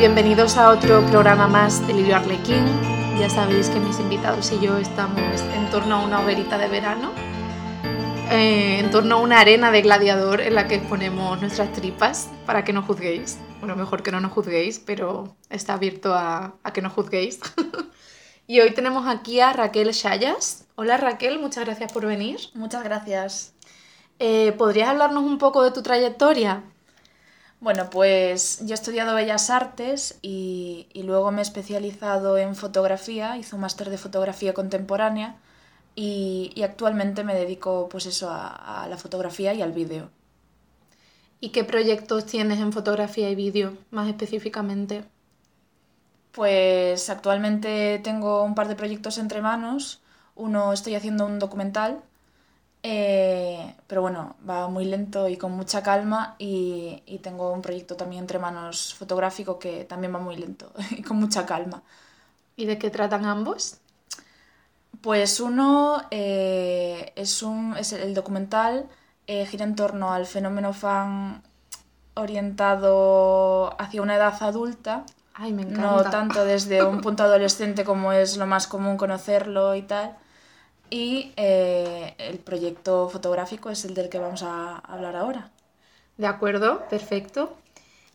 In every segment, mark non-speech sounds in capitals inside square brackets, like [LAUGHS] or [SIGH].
Bienvenidos a otro programa más de Lirio Arlequín. Ya sabéis que mis invitados y yo estamos en torno a una hoguerita de verano, eh, en torno a una arena de gladiador en la que ponemos nuestras tripas para que no juzguéis. Bueno, mejor que no nos juzguéis, pero está abierto a, a que no juzguéis. [LAUGHS] y hoy tenemos aquí a Raquel Shayas. Hola Raquel, muchas gracias por venir. Muchas gracias. Eh, ¿Podrías hablarnos un poco de tu trayectoria? Bueno, pues yo he estudiado Bellas Artes y, y luego me he especializado en fotografía, hice un máster de fotografía contemporánea y, y actualmente me dedico pues eso a, a la fotografía y al vídeo. ¿Y qué proyectos tienes en fotografía y vídeo, más específicamente? Pues actualmente tengo un par de proyectos entre manos. Uno estoy haciendo un documental eh, pero bueno, va muy lento y con mucha calma y, y, tengo un proyecto también entre manos fotográfico que también va muy lento [LAUGHS] y con mucha calma. ¿Y de qué tratan ambos? Pues uno eh, es, un, es el documental, eh, gira en torno al fenómeno fan orientado hacia una edad adulta. Ay, me encanta. No tanto desde un punto [LAUGHS] adolescente como es lo más común conocerlo y tal y eh, el proyecto fotográfico es el del que vamos a hablar ahora. De acuerdo, perfecto.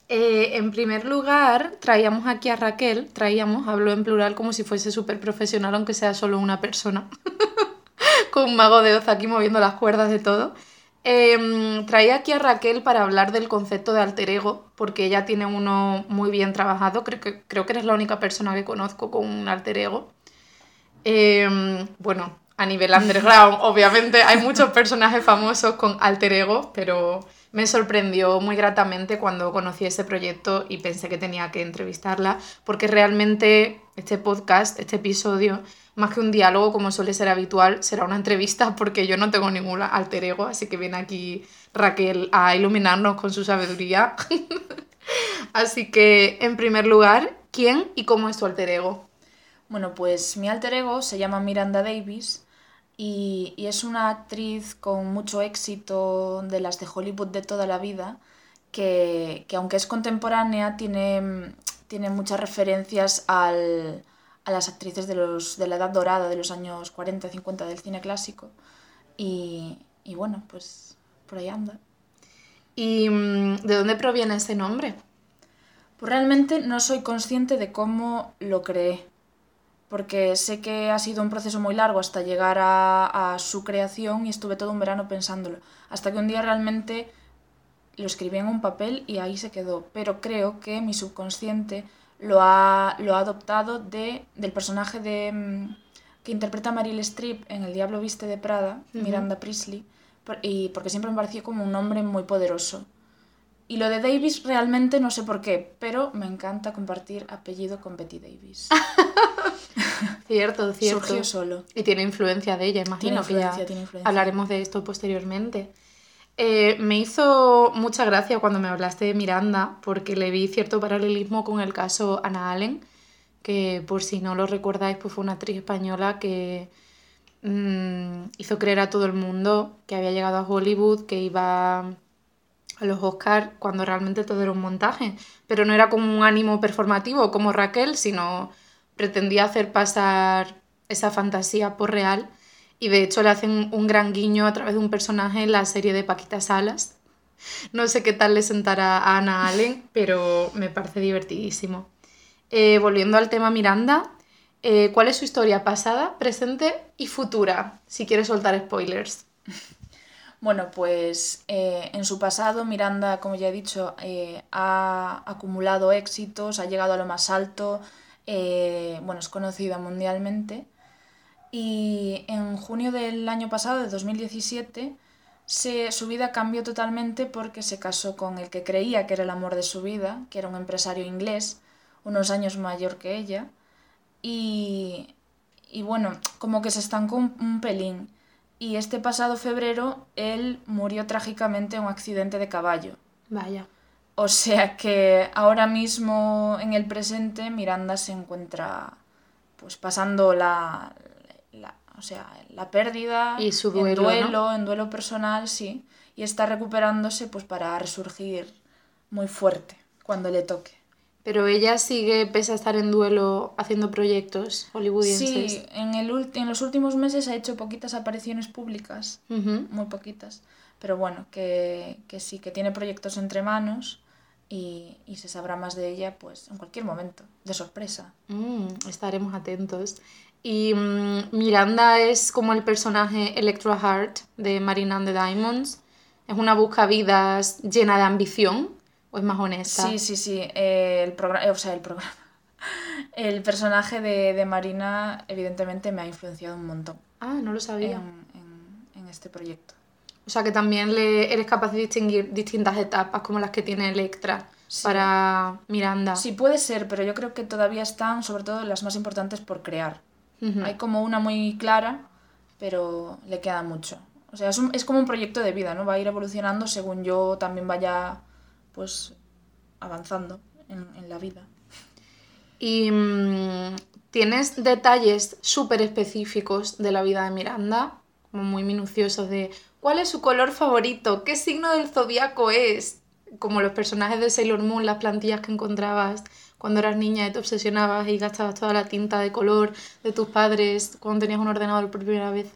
Eh, en primer lugar, traíamos aquí a Raquel, traíamos, hablo en plural como si fuese súper profesional, aunque sea solo una persona, [LAUGHS] con un mago de Oz aquí moviendo las cuerdas de todo. Eh, traía aquí a Raquel para hablar del concepto de alter ego, porque ella tiene uno muy bien trabajado, creo que, creo que eres la única persona que conozco con un alter ego. Eh, bueno, a nivel underground, obviamente hay muchos personajes famosos con alter ego, pero me sorprendió muy gratamente cuando conocí ese proyecto y pensé que tenía que entrevistarla, porque realmente este podcast, este episodio, más que un diálogo como suele ser habitual, será una entrevista porque yo no tengo ningún alter ego, así que viene aquí Raquel a iluminarnos con su sabiduría. [LAUGHS] así que, en primer lugar, ¿quién y cómo es tu alter ego? Bueno, pues mi alter ego se llama Miranda Davis y, y, es una actriz con mucho éxito de las de Hollywood de toda la vida, que, que aunque es contemporánea, tiene, tiene muchas referencias al, a las actrices de, los, de la edad dorada de los años 40 50 del cine clásico. Y, y bueno, pues por ahí anda. ¿Y mm, de dónde proviene ese nombre? Pues realmente no soy consciente de cómo lo creé porque sé que ha sido un proceso muy largo hasta llegar a, a, su creación y estuve todo un verano pensándolo, hasta que un día realmente lo escribí en un papel y ahí se quedó, pero creo que mi subconsciente lo ha, lo ha adoptado de, del personaje de, mm, que interpreta Meryl Streep en El Diablo Viste de Prada, uh -huh. Miranda Priestley, y porque siempre me pareció como un nombre muy poderoso. Y lo de Davis realmente no sé por qué, pero me encanta compartir apellido con Betty Davis. [LAUGHS] [LAUGHS] cierto, cierto. Surgió solo. Y tiene influencia de ella, imagino. Tiene influencia, que ya tiene influencia. Hablaremos de esto posteriormente. Eh, me hizo mucha gracia cuando me hablaste de Miranda, porque le vi cierto paralelismo con el caso Ana Allen, que por si no lo recordáis, pues fue una actriz española que mmm, hizo creer a todo el mundo que había llegado a Hollywood, que iba a los Oscars cuando realmente todo era un montaje, pero no era como un ánimo performativo como Raquel, sino pretendía hacer pasar esa fantasía por real y de hecho le hacen un gran guiño a través de un personaje en la serie de Paquita Salas. No sé qué tal le sentará a Ana Allen, pero me parece divertidísimo. Eh, volviendo al tema Miranda, eh, ¿cuál es su historia pasada, presente y futura? Si quieres soltar spoilers. Bueno, pues eh, en su pasado Miranda, como ya he dicho, ha acumulado éxitos, ha llegado a lo más alto, eh, bueno, es conocida mundialmente. Y en junio del año pasado, de 2017, se, su vida cambió totalmente porque se casó con el que creía que era el amor de su vida, que era un empresario inglés, unos años mayor que ella. Y, y bueno, como que se estancó un, un pelín y este pasado febrero él murió trágicamente en un accidente de caballo. Vaya. O sea que ahora mismo en el presente Miranda se encuentra pues pasando la, la o sea, la pérdida y su duelo, en duelo, ¿no? en duelo personal, sí, y está recuperándose pues para resurgir muy fuerte cuando le toque. Pero ella sigue, pese a estar en duelo, haciendo proyectos hollywoodienses. Sí, en, el en los últimos meses ha hecho poquitas apariciones públicas, muy poquitas. Pero bueno, que, que sí, que tiene proyectos entre manos y, y se sabrá más de ella pues en cualquier momento, de sorpresa. Mm, estaremos atentos. Y mm, Miranda es como el personaje Electra Heart de Marina and the Diamonds. Es una buscavidas llena de ambición, o es más honesta. Sí, sí, sí. eh, el programa, o sea, el programa. [LAUGHS] El personaje de, de Marina, evidentemente, me ha influenciado un montón Ah, no lo sabía. en, en- en este proyecto. O sea que también le eres capaz de distinguir distintas etapas como las que tiene Electra Sí. para Miranda. Sí, puede ser, pero yo creo que todavía están, sobre todo, las más importantes por crear. Hay como una muy clara, pero le queda mucho. O sea, es, un- es como un proyecto de vida, ¿no? Va a ir evolucionando según yo también vaya, pues, avanzando en, en la vida. Y mm, tienes detalles súper específicos de la vida de Miranda, como muy minuciosos de cuál es su color favorito, qué signo del zodiaco es, como los personajes de Sailor Moon, las plantillas que encontrabas cuando eras niña y te obsesionabas y gastabas toda la tinta de color de tus padres cuando tenías un ordenador por primera vez.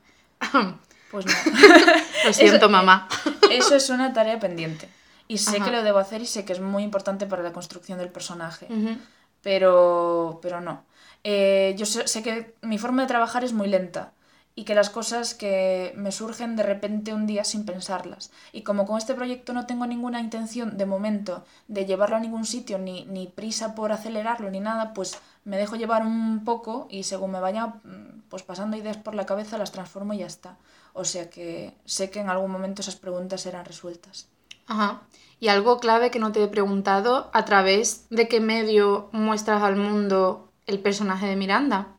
[LAUGHS] Pues no. [LAUGHS] Lo siento, Eso- mamá. Eso es una tarea pendiente. Y sé Ajá. que lo debo hacer y sé que es muy importante para la construcción del personaje. Ujú. Pero, pero no. Eh, yo sé, sé que mi forma de trabajar es muy lenta y que las cosas que me surgen de repente un día sin pensarlas. Y como con este proyecto no tengo ninguna intención de momento de llevarlo a ningún sitio, ni, ni prisa por acelerarlo, ni nada, pues me dejo llevar un poco y según me vaya mm, pues pasando ideas por la cabeza las transformo y ya está. O sea que sé que en algún momento esas preguntas serán resueltas. Ajá. Y algo clave que no te he preguntado, ¿a través de qué medio muestras al mundo el personaje de Miranda?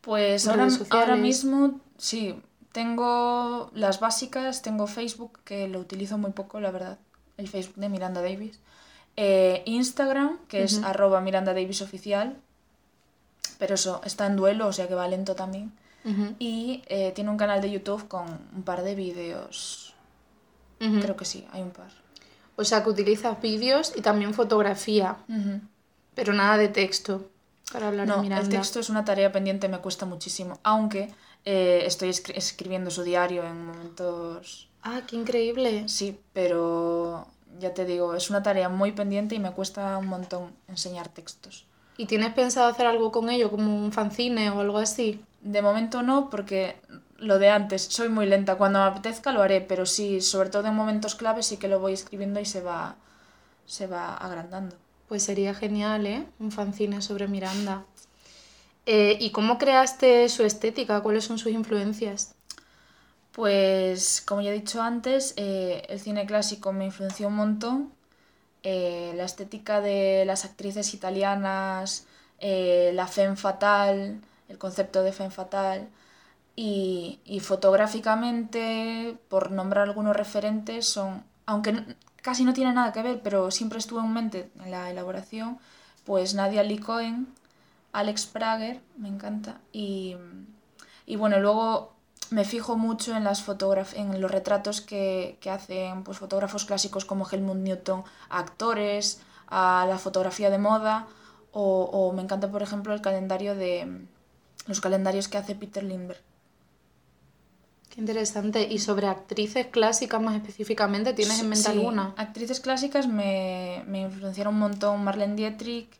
Pues ahora, ahora mismo sí, tengo las básicas, tengo Facebook, que lo utilizo muy poco, la verdad, el Facebook de Miranda Davis. Eh, Instagram, que es arroba Miranda Davis oficial, pero eso está en duelo, o sea que va lento también. Y eh, tiene un canal de YouTube con un par de vídeos, creo que sí, hay un par. O sea, que utilizas vídeos y también fotografía, pero nada de texto para hablar de No, Miranda. el texto es una tarea pendiente, me cuesta muchísimo, aunque eh, estoy escri- escribiendo su diario en momentos Ah, qué increíble. Sí, pero ya te digo, es una tarea muy pendiente y me cuesta un montón enseñar textos. ¿Y tienes pensado hacer algo con ello, como un fanzine o algo así? De momento no, porque lo de antes, soy muy lenta. Cuando me apetezca lo haré, pero sí, sobre todo en momentos claves sí que lo voy escribiendo y se va, se va agrandando. Pues sería genial, ¿eh? Un fanzine sobre Miranda. Eh, ¿Y cómo creaste su estética? ¿Cuáles son sus influencias? Pues, como ya he dicho antes, eh, el cine clásico me influenció un montón. Eh, la estética de las actrices italianas, la femme fatale, el concepto de femme fatale. Y, y fotográficamente, por nombrar algunos referentes, son, aunque casi no tiene nada que ver, pero siempre estuvo en mente en la elaboración, pues Nadia Lee Cohen, Alex Prager, me encanta, y, y bueno, luego me fijo mucho en, las en los retratos que, que hacen pues, fotógrafos clásicos como Helmut Newton a actores, a la fotografía de moda, o, o me encanta, por ejemplo, el calendario de los calendarios que hace Peter Lindbergh. Qué interesante. ¿Y sobre actrices clásicas más específicamente, tienes en mente Sí, alguna? Actrices clásicas me, me influenciaron un montón Marlene Dietrich,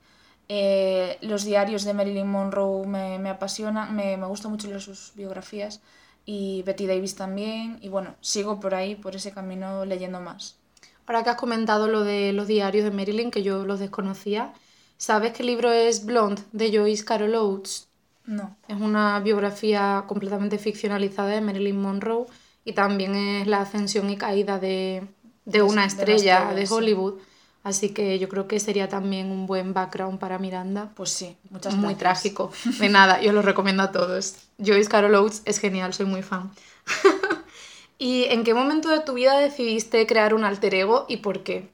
eh, los diarios de Marilyn Monroe me, me apasionan, me, me gustan mucho leer sus biografías y Betty Davis también y bueno, sigo por ahí, por ese camino leyendo más. Ahora que has comentado lo de los diarios de Marilyn, que yo los desconocía, ¿sabes qué libro es Blonde de Joyce Carol Oates? No, Es una biografía completamente ficcionalizada de Marilyn Monroe y también es la ascensión y caída de, de una de estrella de sí. Hollywood. Así que yo creo que sería también un buen background para Miranda. pues sí, muchas Muy gracias. trágico. De nada, yo lo recomiendo a todos. Joyce Carol Oates es genial, soy muy fan. [LAUGHS] ¿Y en qué momento de tu vida decidiste crear un alter ego y por qué?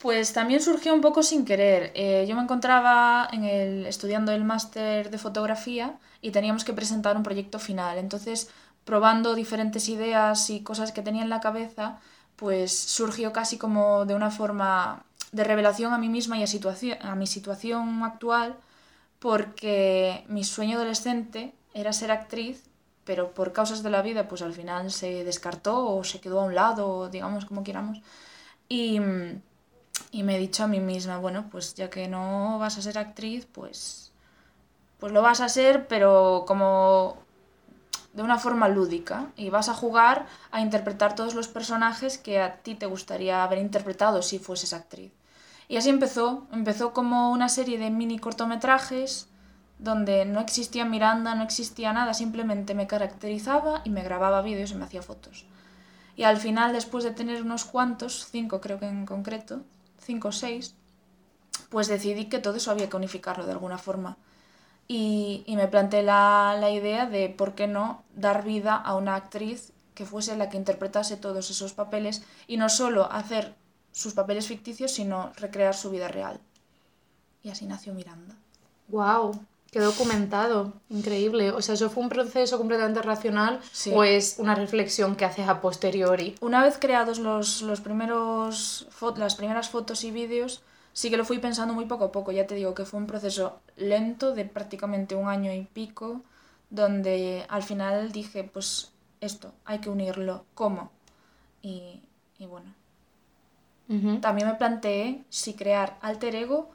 Pues también surgió un poco sin querer. Eh, yo me encontraba en el, estudiando el máster de fotografía y teníamos que presentar un proyecto final. Entonces, probando diferentes ideas y cosas que tenía en la cabeza, pues surgió casi como de una forma de revelación a mí misma y a, a mi situación actual porque mi sueño adolescente era ser actriz, pero por causas de la vida pues al final se descartó o se quedó a un lado, digamos como queramos. Y, y me he dicho a mí misma, bueno, pues ya que no vas a ser actriz, pues, pues lo vas a ser, pero como de una forma lúdica y vas a jugar a interpretar todos los personajes que a ti te gustaría haber interpretado si fueses actriz. Y así empezó, empezó como una serie de mini cortometrajes donde no existía Miranda, no existía nada, simplemente me caracterizaba y me grababa vídeos y me hacía fotos. Y al final, después de tener unos cuantos, cinco creo que en concreto, o seis, pues decidí que todo eso había que unificarlo de alguna forma. Y, y me planteé la, la idea de por qué no dar vida a una actriz que fuese la que interpretase todos esos papeles y no solo hacer sus papeles ficticios, sino recrear su vida real. Y así nació Miranda. ¡Wow! Qué documentado, increíble. O sea, ¿eso fue un proceso completamente racional Sí. o es una reflexión que haces a posteriori? Una vez creados los, los primeros las primeras fotos y vídeos, sí que lo fui pensando muy poco a poco. Ya te digo que fue un proceso lento de prácticamente un año y pico, donde al final dije, pues esto, hay que unirlo. ¿Cómo? Y, y bueno, también me planteé si crear alter ego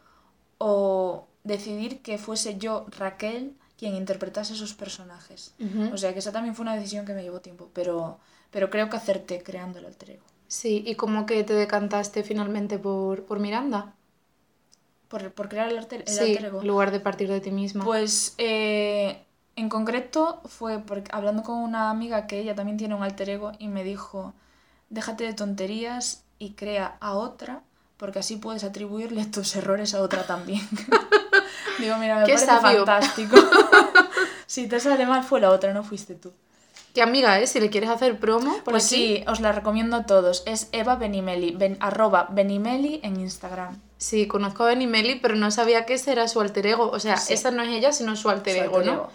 o decidir que fuese yo, Raquel, quien interpretase esos personajes. O sea que esa también fue una decisión que me llevó tiempo, pero, pero creo que acerté creando el alter ego. Sí, ¿y cómo que te decantaste finalmente por, por Miranda? Por, por crear el, alter, el sí, alter ego. en lugar de partir de ti misma. Pues eh, en concreto fue porque, hablando con una amiga que ella también tiene un alter ego y me dijo, déjate de tonterías y crea a otra, porque así puedes atribuirle tus errores a otra también. [LAUGHS] Digo, mira, me Qué parece sabio. fantástico. [LAUGHS] si te sale mal fue la otra, no fuiste tú. ¿Qué amiga es? Si le quieres hacer promo por Pues aquí. sí, os la recomiendo a todos. Es Eva Benimeli, ben- arroba Benimeli en Instagram. Sí, conozco a Benimeli, pero no sabía que ese era su alter ego. O sea, Sí. esa no es ella, sino su alter Su ego, alter ¿no? ego.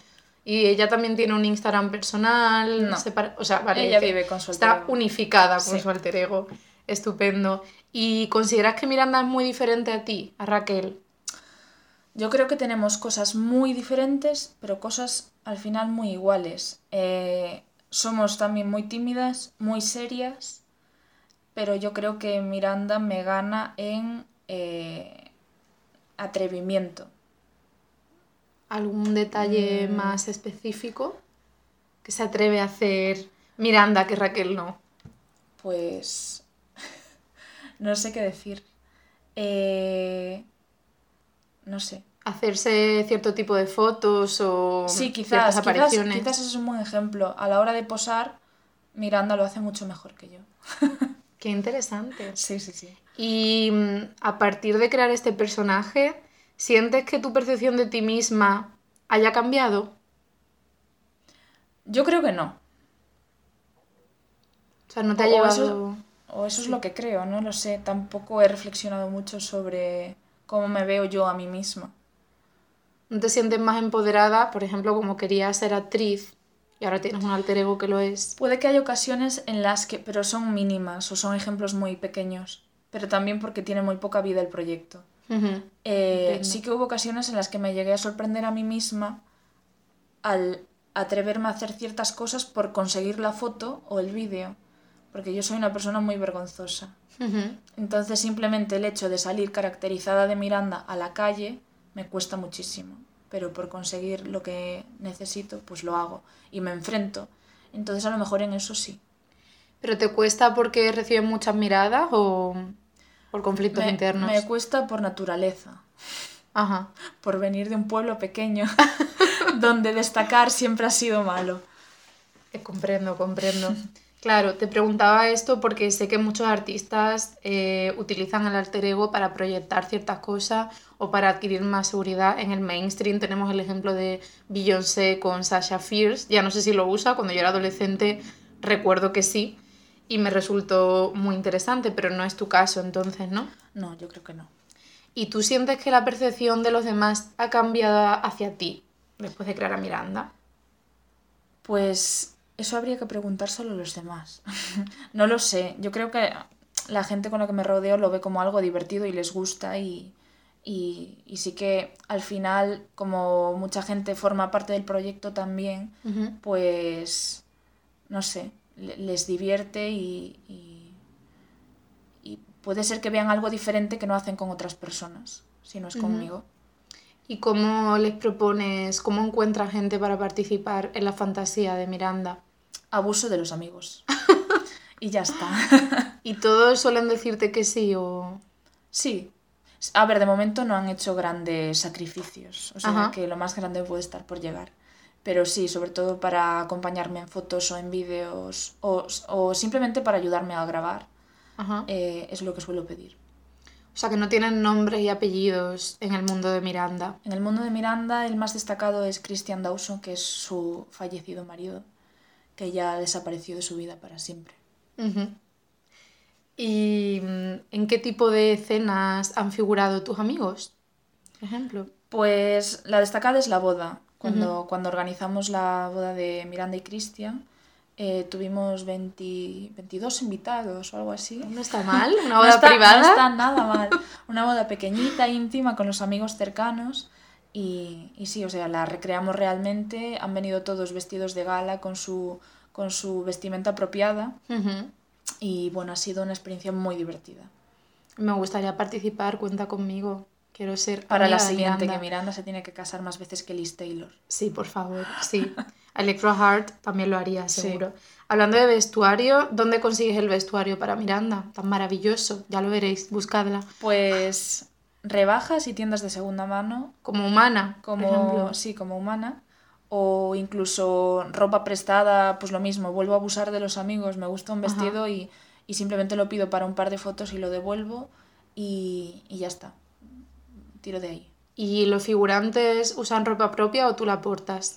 Y ella también tiene un Instagram personal. No. separa- O sea, vale. Ella que vive con su alter Está ego. unificada con Sí. su alter ego. Estupendo. ¿Y consideras que Miranda es muy diferente a ti, a Raquel? Yo creo que tenemos cosas muy diferentes, pero cosas al final muy iguales. Eh, somos también muy tímidas, muy serias, pero yo creo que Miranda me gana en eh, atrevimiento. ¿Algún detalle Mm. más específico que se atreve a hacer Miranda que Raquel no? Pues [LAUGHS] no sé qué decir. Eh, no sé. Hacerse cierto tipo de fotos o Sí, ciertas quizás, quizás, apariciones. quizás ese es un buen ejemplo. A la hora de posar, Miranda lo hace mucho mejor que yo. [LAUGHS] Qué interesante. Sí, sí, sí. Y mm, a partir de crear este personaje, ¿sientes que tu percepción de ti misma haya cambiado? Yo creo que no. O sea, no te ha llevado... eso- O eso es lo que creo, no lo sé. Tampoco he reflexionado mucho sobre cómo me veo yo a mí misma. ¿No te sientes más empoderada? Por ejemplo, como querías ser actriz y ahora tienes un alter ego que lo es. Puede que haya ocasiones en las que, pero son mínimas o son ejemplos muy pequeños, pero también porque tiene muy poca vida el proyecto. Eh, sí que hubo ocasiones en las que me llegué a sorprender a mí misma al atreverme a hacer ciertas cosas por conseguir la foto o el vídeo, porque yo soy una persona muy vergonzosa. Entonces simplemente el hecho de salir caracterizada de Miranda a la calle me cuesta muchísimo, pero por conseguir lo que necesito pues lo hago y me enfrento. Entonces a lo mejor en eso sí. ¿Pero te cuesta porque recibes muchas miradas o por conflictos Me, internos? me cuesta por naturaleza, Ajá. [LAUGHS] por venir de un pueblo pequeño [LAUGHS] donde destacar siempre ha sido malo. Eh, comprendo, comprendo. [LAUGHS] Claro, te preguntaba esto porque sé que muchos artistas eh, utilizan el alter ego para proyectar ciertas cosas o para adquirir más seguridad en el mainstream. Tenemos el ejemplo de Beyoncé con Sasha Fierce. Ya no sé si lo usa, cuando yo era adolescente recuerdo que sí y me resultó muy interesante, pero no es tu caso entonces, ¿no? No, yo creo que no. ¿Y tú sientes que la percepción de los demás ha cambiado hacia ti después de crear a Miranda? Pues eso habría que preguntárselo a los demás. [LAUGHS] no lo sé. Yo creo que la gente con la que me rodeo lo ve como algo divertido y les gusta y, y, y sí que al final, como mucha gente forma parte del proyecto también, pues, no sé, le- les divierte y, y, y puede ser que vean algo diferente que no hacen con otras personas, si no es conmigo. ¿Y cómo les propones, cómo encuentras gente para participar en la fantasía de Miranda? Abuso de los amigos. [LAUGHS] y ya está. ¿Y todos suelen decirte que sí o...? sí. A ver, de momento no han hecho grandes sacrificios, o sea Ajá. que lo más grande puede estar por llegar. Pero sí, sobre todo para acompañarme en fotos o en vídeos o, o simplemente para ayudarme a grabar, Ajá. eh, es lo que suelo pedir. O sea, que no tienen nombres y apellidos en el mundo de Miranda. En el mundo de Miranda, el más destacado es Christian Dawson, que es su fallecido marido, que ya desapareció de su vida para siempre. ¿Y mm, en qué tipo de escenas han figurado tus amigos? Por ejemplo. Pues la destacada es la boda. Cuando, cuando organizamos la boda de Miranda y Christian, eh, tuvimos 20 22 invitados o algo así. No está mal, una [LAUGHS] No boda está- privada. No está nada mal. Una boda pequeñita, íntima, con los amigos cercanos. Y, y sí, o sea, la recreamos realmente. Han venido todos vestidos de gala con su, con su vestimenta apropiada. Ujú. Y bueno, ha sido una experiencia muy divertida. Me gustaría participar, cuenta conmigo. Quiero ser Para la siguiente, Miranda. que Miranda se tiene que casar más veces que Liz Taylor. Sí, por favor, sí. [LAUGHS] Electro Heart también lo haría, Sí. seguro. Hablando de vestuario, ¿dónde consigues el vestuario para Miranda? Tan maravilloso, ya lo veréis, buscadla. Pues rebajas y tiendas de segunda mano, Como humana, por como, ejemplo. sí, como humana. O incluso ropa prestada, pues lo mismo, vuelvo a abusar de los amigos, me gusta un Ajá. vestido y, y simplemente lo pido para un par de fotos y lo devuelvo y, y ya está. Tiro de ahí. ¿Y los figurantes usan ropa propia o tú la aportas?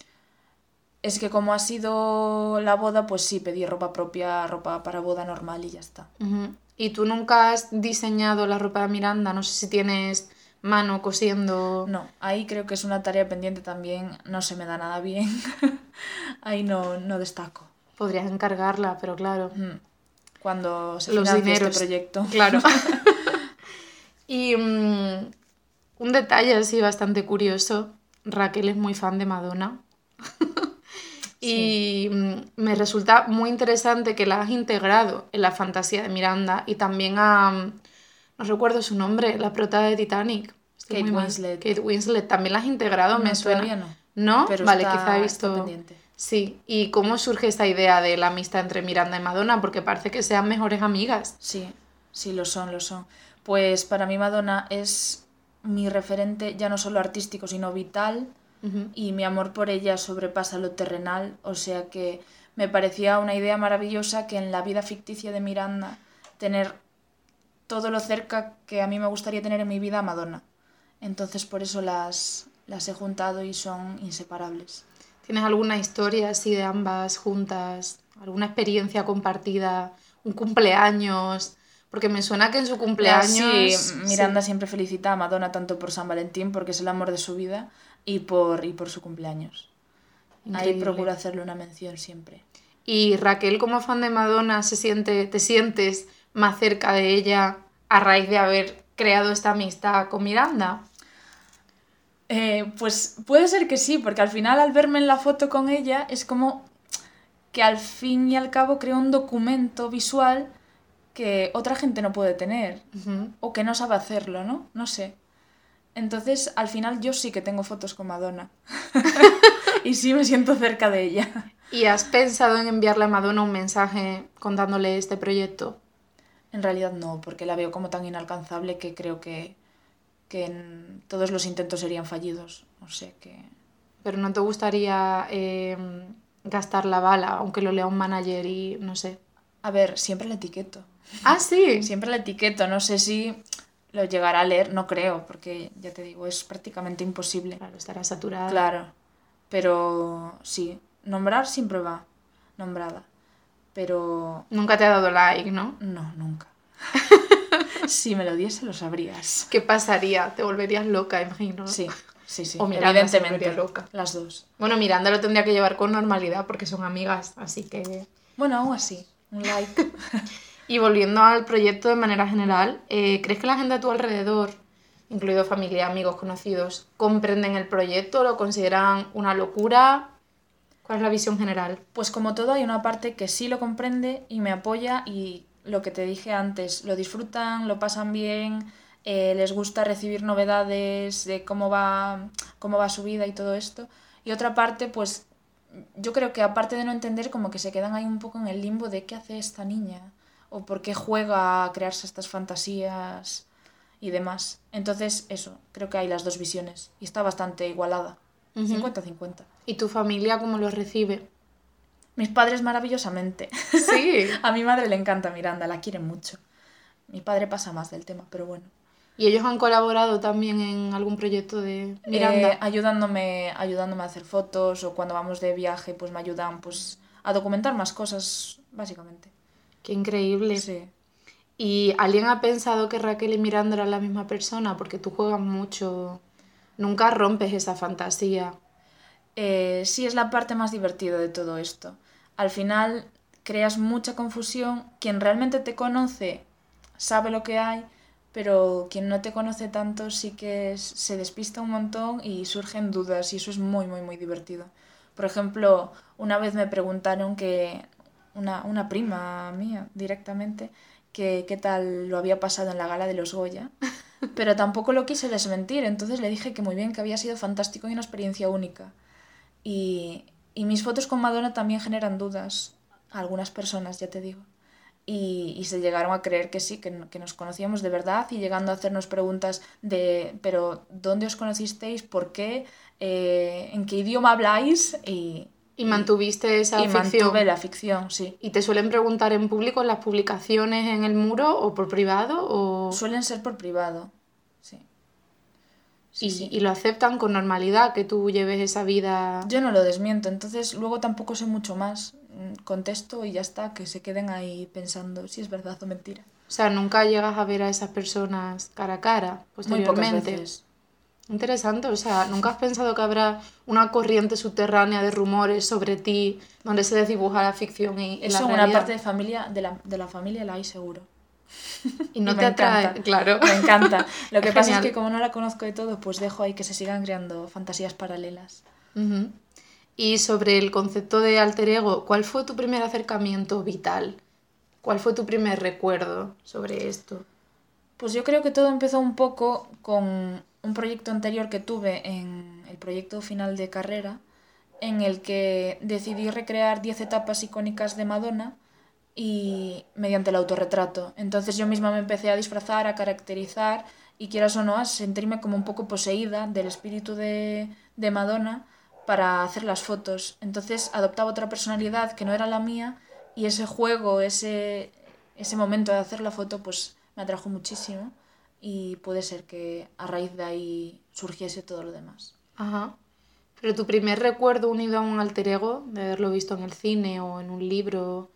Es que como ha sido la boda, pues sí, pedí ropa propia, ropa para boda normal y ya está. ¿Y tú nunca has diseñado la ropa de Miranda? No sé si tienes mano cosiendo. No, ahí creo que es una tarea pendiente también, no se me da nada bien. [LAUGHS] ahí no, no destaco. Podrías encargarla, pero claro. Mm. Cuando se Los este proyecto. Claro. [LAUGHS] [LAUGHS] y mm, un detalle así bastante curioso. Raquel es muy fan de Madonna. Y mm, me resulta muy interesante que la has integrado en la fantasía de Miranda y también a... mm, No recuerdo su nombre, la prota de Titanic. Estoy Kate. Winslet. Kate Winslet. También la has integrado, me suena. no. ¿No? Pero vale, está- quizá he visto... Sí, ¿y cómo surge esta idea de la amistad entre Miranda y Madonna? Porque parece que sean mejores amigas. Sí, sí, lo son, lo son. Pues para mí Madonna es mi referente ya no solo artístico, sino vital Y mi amor por ella sobrepasa lo terrenal, o sea que me parecía una idea maravillosa que en la vida ficticia de Miranda tener todo lo cerca que a mí me gustaría tener en mi vida a Madonna. Entonces por eso las, las he juntado y son inseparables. ¿Tienes alguna historia así de ambas juntas? ¿Alguna experiencia compartida? ¿Un cumpleaños? Porque me suena que en su cumpleaños... Sí, Miranda siempre felicita a Madonna tanto por San Valentín, porque es el amor de su vida, y por, y por su cumpleaños. Ahí Increíble. procuro hacerle una mención siempre. Y Raquel, como fan de Madonna, se siente, ¿te sientes más cerca de ella a raíz de haber creado esta amistad con Miranda? Eh, pues puede ser que sí, porque al final al verme en la foto con ella es como que al fin y al cabo creo un documento visual que otra gente no puede tener o que no sabe hacerlo, ¿no? No sé. Entonces, al final yo sí que tengo fotos con Madonna. [LAUGHS] y sí me siento cerca de ella. ¿Y has pensado en enviarle a Madonna un mensaje contándole este proyecto? En realidad no, porque la veo como tan inalcanzable que creo que, que en- todos los intentos serían fallidos. O sea que... Pero no te gustaría eh, gastar la bala, aunque lo lea un manager y no sé. A ver, siempre la etiqueto. Ah, sí. [LAUGHS] Siempre la etiqueto. No sé si lo llegará a leer, no creo, porque ya te digo, es prácticamente imposible. Claro, estará saturada. Claro. Pero sí, nombrar siempre va. Nombrada. Pero Nunca te ha dado like, ¿no? no, nunca. [LAUGHS] si me lo diese, lo sabrías. ¿Qué pasaría? Te volverías loca, imagino. Sí, sí, sí. O Miranda evidentemente. loca. Las dos. Bueno, Miranda lo tendría que llevar con normalidad porque son amigas, así que... Bueno, aún así, un like. [LAUGHS] Y volviendo al proyecto de manera general, eh, ¿crees que la gente a tu alrededor, incluido familia, amigos, conocidos, comprenden el proyecto? ¿Lo consideran una locura? ¿Cuál es la visión general? Pues como todo hay una parte que sí lo comprende y me apoya y lo que te dije antes, lo disfrutan, lo pasan bien, eh, les gusta recibir novedades de cómo va, cómo va su vida y todo esto. Y otra parte, pues yo creo que aparte de no entender, como que se quedan ahí un poco en el limbo de qué hace esta niña o por qué juega a crearse estas fantasías y demás. Entonces, eso, creo que hay las dos visiones y está bastante igualada. 50-50. ¿Y tu familia cómo lo recibe? Mis padres maravillosamente. Sí. [LAUGHS] a mi madre le encanta Miranda, la quiere mucho. Mi padre pasa más del tema, pero bueno. ¿Y ellos han colaborado también en algún proyecto de Miranda? Eh, ayudándome, ayudándome a hacer fotos o cuando vamos de viaje pues me ayudan pues a documentar más cosas, básicamente. Qué increíble. Sí. ¿Y alguien ha pensado que Raquel y Miranda eran la misma persona? Porque tú juegas mucho, nunca rompes esa fantasía. Eh, sí es la parte más divertida de todo esto. Al final creas mucha confusión. Quien realmente te conoce sabe lo que hay pero quien no te conoce tanto sí que se despista un montón y surgen dudas y eso es muy, muy, muy divertido. Por ejemplo, una vez me preguntaron que una, una prima mía directamente que qué tal lo había pasado en la gala de los Goya, [LAUGHS] pero tampoco lo quise desmentir, entonces le dije que muy bien, que había sido fantástico y una experiencia única. Y, y mis fotos con Madonna también generan dudas a algunas personas, ya te digo y, se llegaron a creer que sí, que, nos conocíamos de verdad y llegando a hacernos preguntas de, pero ¿dónde os conocisteis? ¿Por qué? Eh, ¿En qué idioma habláis? Y, y mantuviste esa y ficción. mantuve la ficción, sí. ¿Y te suelen preguntar en público en las publicaciones en el muro o por privado? O... Suelen ser por privado, sí. y, sí. y, lo aceptan con normalidad que tú lleves esa vida. Yo no lo desmiento, entonces luego tampoco sé mucho más. Mm, contesto y ya está, que se queden ahí pensando si es verdad o mentira. O sea, nunca llegas a ver a esas personas cara a cara, posteriormente. Muy pocas veces. Interesante, o sea, ¿nunca has pensado que habrá una corriente subterránea de rumores sobre ti donde se desdibuja la ficción y, Eso la una parte de, familia, de, la, de la familia la hay seguro. Y no [LAUGHS] te atrae, claro. Me encanta. Lo que [LAUGHS] pasa es que como no la conozco de todo, pues dejo ahí que se sigan creando fantasías paralelas. Y sobre el concepto de alter ego, ¿cuál fue tu primer acercamiento vital? ¿Cuál fue tu primer recuerdo sobre esto? Pues yo creo que todo empezó un poco con un proyecto anterior que tuve en el proyecto final de carrera, en el que decidí recrear 10 etapas icónicas de Madonna y mediante el autorretrato. Entonces yo misma me empecé a disfrazar, a caracterizar y quieras o no, a sentirme como un poco poseída del espíritu de, de Madonna para hacer las fotos. Entonces adoptaba otra personalidad que no era la mía y ese juego, ese, ese momento de hacer la foto, pues me atrajo muchísimo y puede ser que a raíz de ahí surgiese todo lo demás. Ajá. Pero tu primer recuerdo unido a un alter ego, de haberlo visto en el cine o en un libro,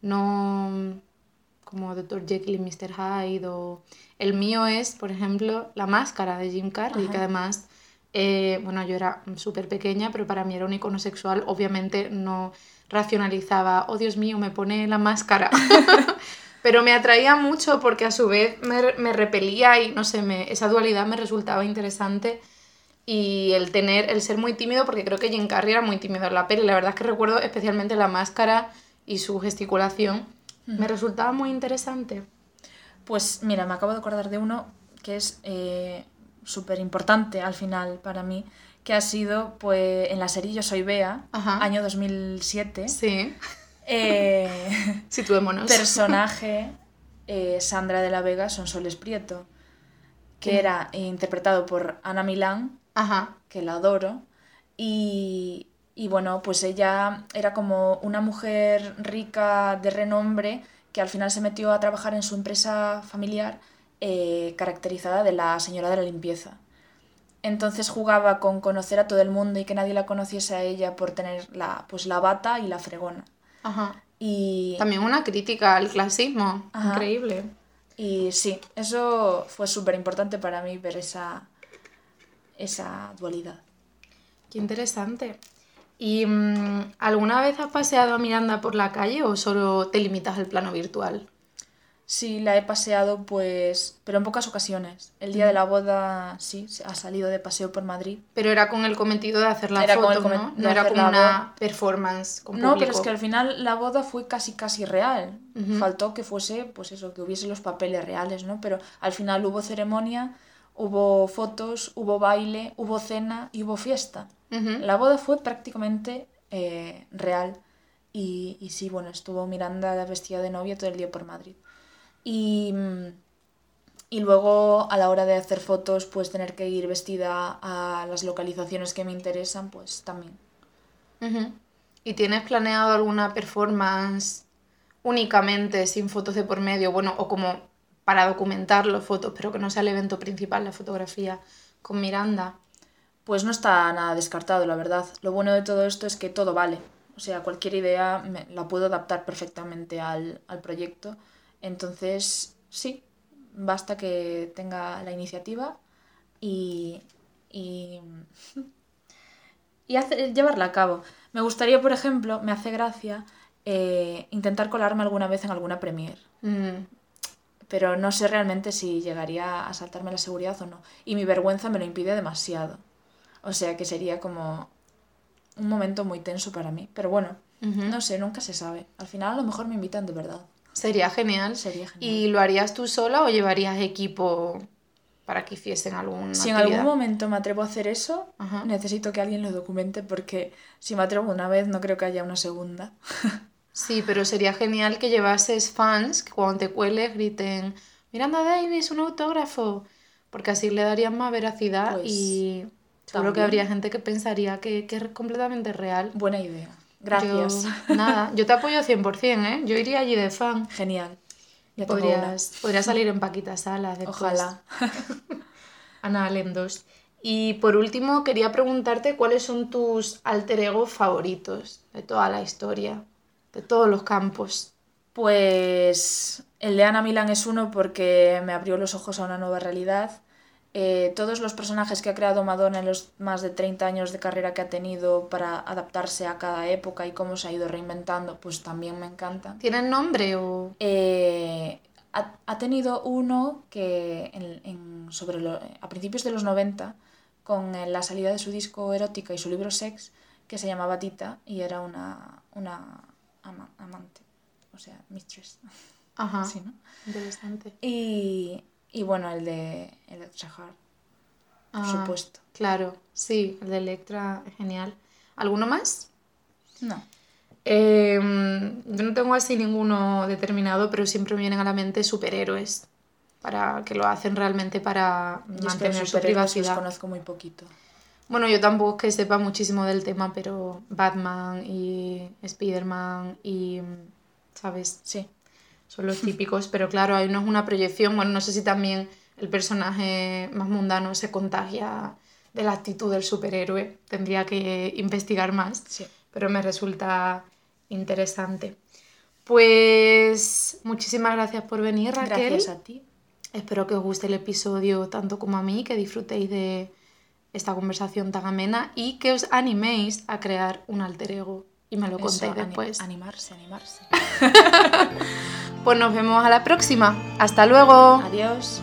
no como Dr. Jekyll y Mr. Hyde o el mío es, por ejemplo, la máscara de Jim Carrey, que además eh, bueno, yo era súper pequeña, pero para mí era un icono sexual. Obviamente no racionalizaba, oh Dios mío, me pone la máscara. [LAUGHS] pero me atraía mucho porque a su vez me, repelía y no sé, me, esa dualidad me resultaba interesante. Y el tener, el ser muy tímido, porque creo que Jim Carrey era muy tímido en la peli. La verdad es que recuerdo especialmente la máscara y su gesticulación. Me resultaba muy interesante. Pues mira, me acabo de acordar de uno que es eh, súper importante al final para mí, que ha sido pues en la serie Yo Soy Bea, año 2007. Sí. Eh, [LAUGHS] Situémonos. Personaje [LAUGHS] eh, Sandra de la Vega Sonsoles Prieto, que era interpretado por Ana Milán, Ajá. que la adoro. Y, y bueno, pues ella era como una mujer rica de renombre que al final se metió a trabajar en su empresa familiar eh, caracterizada de la señora de la limpieza. Entonces jugaba con conocer a todo el mundo y que nadie la conociese a ella por tener la, pues, la bata y la fregona. Ajá. Y... También una crítica al clasismo. Increíble. Y sí, eso fue súper importante para mí ver esa, esa dualidad. Qué interesante. ¿Y mm, alguna vez has paseado a Miranda por la calle o solo te limitas al plano virtual? Sí, la he paseado, pues, pero en pocas ocasiones. El día de la boda, sí, ha salido de paseo por Madrid. Pero era con el cometido de hacer la Era con el ¿no? No era como una performance con No, pero es que al final la boda fue casi casi real. Faltó que fuese, pues eso, que hubiese los papeles reales, ¿no? Pero al final hubo ceremonia, hubo fotos, hubo baile, hubo cena y hubo fiesta. La boda fue prácticamente eh, real. Y, y sí, bueno, estuvo Miranda vestida de novia todo el día por Madrid. Y, mm, y luego a la hora de hacer fotos, pues tener que ir vestida a las localizaciones que me interesan, pues también. ¿Y tienes planeado alguna performance únicamente sin fotos de por medio? Bueno, o como para documentar las fotos, pero que no sea el evento principal, la fotografía, con Miranda. Pues no está nada descartado, la verdad. Lo bueno de todo esto es que todo vale. O sea, cualquier idea me- la puedo adaptar perfectamente al, al proyecto. Entonces, sí, basta que tenga la iniciativa y, y, [LAUGHS] y hace- llevarla a cabo. Me gustaría, por ejemplo, me hace gracia eh, intentar colarme alguna vez en alguna premiere Mm, pero no sé realmente si llegaría a saltarme la seguridad o no. Y mi vergüenza me lo impide demasiado. O sea que sería como un momento muy tenso para mí. Pero bueno, no sé, nunca se sabe. Al final a lo mejor me invitan de verdad. Sería genial. Sería genial. ¿Y lo harías tú sola o llevarías equipo para que hiciesen alguna Si en algún momento me atrevo a hacer eso, Ajá. necesito que alguien lo documente porque si me atrevo una vez no creo que haya una segunda. [LAUGHS] Sí, pero sería genial que llevases fans que cuando te cueles griten Miranda Davis, un autógrafo, porque así le darían más veracidad Pues, y seguro que habría gente que pensaría que, que es completamente real. Buena idea. Gracias. Yo, nada, yo te apoyo 100%, ¿eh? Yo iría allí de fan. Genial. Ya. Podrías, podrías salir en Paquita Salas después. Ojalá. [LAUGHS] Ana Allen 2. Y por último, quería preguntarte cuáles son tus alter ego favoritos de toda la historia, de todos los campos. Pues el de Ana Milan es uno porque me abrió los ojos a una nueva realidad. Eh, todos los personajes que ha creado Madonna en los más de 30 años de carrera que ha tenido para adaptarse a cada época y cómo se ha ido reinventando, pues también me encantan. ¿Tienen nombre o...? Eh, ha, ha tenido uno que en- en- sobre lo- a principios de los 90, con eh, la salida de su disco Erótica y su libro Sex, que se llamaba Tita y era una, una ama- amante, o sea, mistress. Ajá, [LAUGHS] Sí, ¿no? interesante. Y, y bueno, el de Electra Heart, por Ah, supuesto. Claro, sí, el de Electra es genial. ¿Alguno más? No. Eh, yo no tengo así ninguno determinado, pero siempre me vienen a la mente superhéroes, para que lo hacen realmente para Yo es que mantener su superhéroes los privacidad. conozco muy poquito. Bueno, yo tampoco es que sepa muchísimo del tema, pero Batman y Spider-Man y, ¿sabes? Sí. Son los típicos, pero claro, ahí no es una proyección. Bueno, no sé si también el personaje más mundano se contagia de la actitud del superhéroe. Tendría que investigar más, Sí. pero me resulta interesante. Pues muchísimas gracias por venir, Raquel. Gracias a ti. Espero que os guste el episodio tanto como a mí, que disfrutéis de esta conversación tan amena y que os animéis a crear un alter ego y me lo Eso, contéis después. animarse, animarse. [LAUGHS] Pues nos vemos a la próxima. Hasta luego. Adiós.